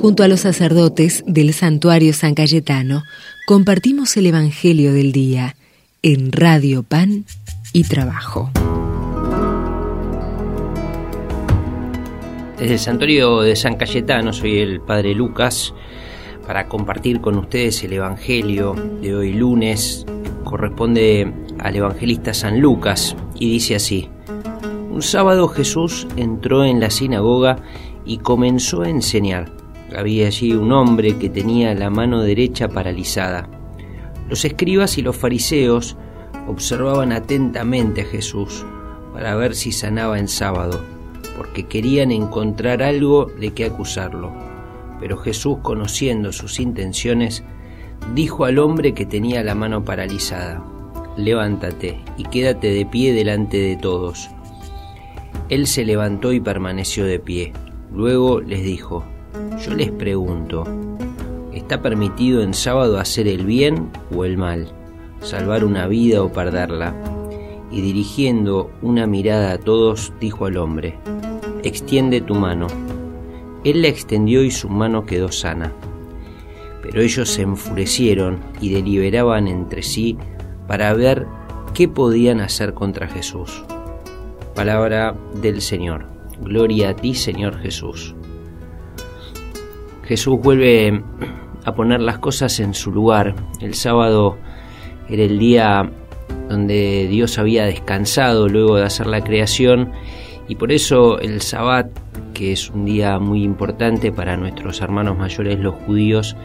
Junto a los sacerdotes del santuario San Cayetano, compartimos el Evangelio del Día en Radio Pan y Trabajo. Desde el santuario de San Cayetano soy el Padre Lucas para compartir con ustedes el Evangelio de hoy lunes. Corresponde al evangelista San Lucas y dice así. Un sábado Jesús entró en la sinagoga y comenzó a enseñar. Había allí un hombre que tenía la mano derecha paralizada. Los escribas y los fariseos observaban atentamente a Jesús para ver si sanaba en sábado porque querían encontrar algo de qué acusarlo. Pero Jesús, conociendo sus intenciones, dijo al hombre que tenía la mano paralizada, levántate y quédate de pie delante de todos. Él se levantó y permaneció de pie. Luego les dijo, yo les pregunto, ¿está permitido en sábado hacer el bien o el mal, salvar una vida o perderla? Y dirigiendo una mirada a todos, dijo al hombre, extiende tu mano. Él la extendió y su mano quedó sana. Pero ellos se enfurecieron y deliberaban entre sí para ver qué podían hacer contra Jesús. Palabra del Señor. Gloria a ti, Señor Jesús. Jesús vuelve a poner las cosas en su lugar. El sábado era el día donde Dios había descansado luego de hacer la creación y por eso el Sabbat, que es un día muy importante para nuestros hermanos mayores los judíos,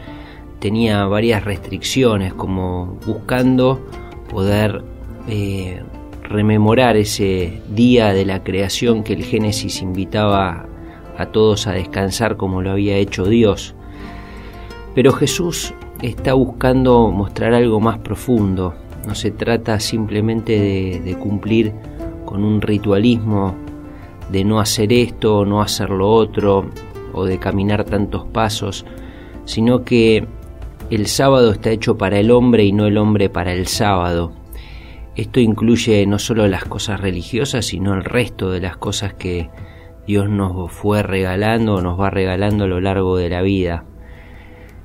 tenía varias restricciones, como buscando poder eh, rememorar ese día de la creación que el Génesis invitaba a todos a descansar como lo había hecho Dios. Pero Jesús está buscando mostrar algo más profundo. No se trata simplemente de, cumplir con un ritualismo de no hacer esto no hacer lo otro, o de caminar tantos pasos, sino que el sábado está hecho para el hombre y no el hombre para el sábado. Esto incluye no solo las cosas religiosas, sino el resto de las cosas que Dios nos fue regalando o nos va regalando a lo largo de la vida.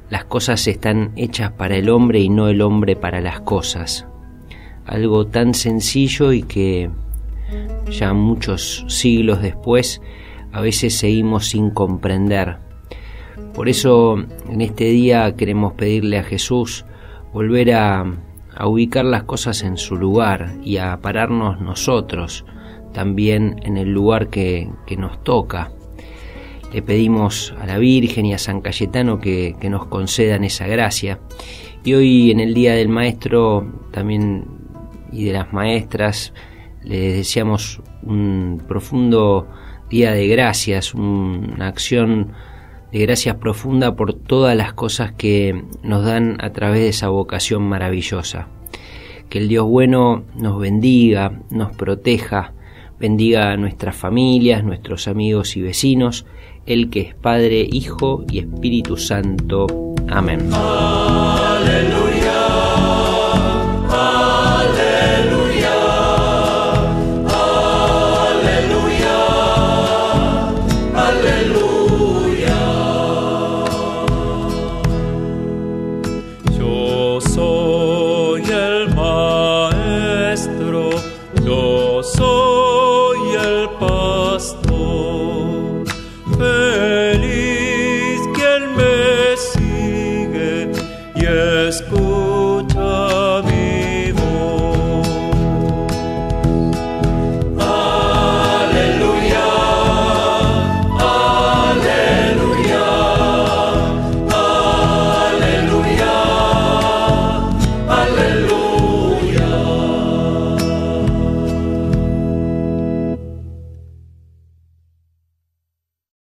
Las cosas están hechas para el hombre y no el hombre para las cosas. Algo tan sencillo y que ya muchos siglos después, a veces seguimos sin comprender. Por eso en este día queremos pedirle a Jesús volver a, ubicar las cosas en su lugar y a pararnos nosotros también en el lugar que, nos toca. Le pedimos a la Virgen y a San Cayetano que, que nos concedan esa gracia. Y hoy en el Día del Maestro también y de las Maestras les deseamos un profundo día de gracias, una acción de gracias profunda por todas las cosas que nos dan a través de esa vocación maravillosa. Que el Dios bueno nos bendiga, nos proteja, bendiga a nuestras familias, nuestros amigos y vecinos, el que es Padre, Hijo y Espíritu Santo. Amén. 不透。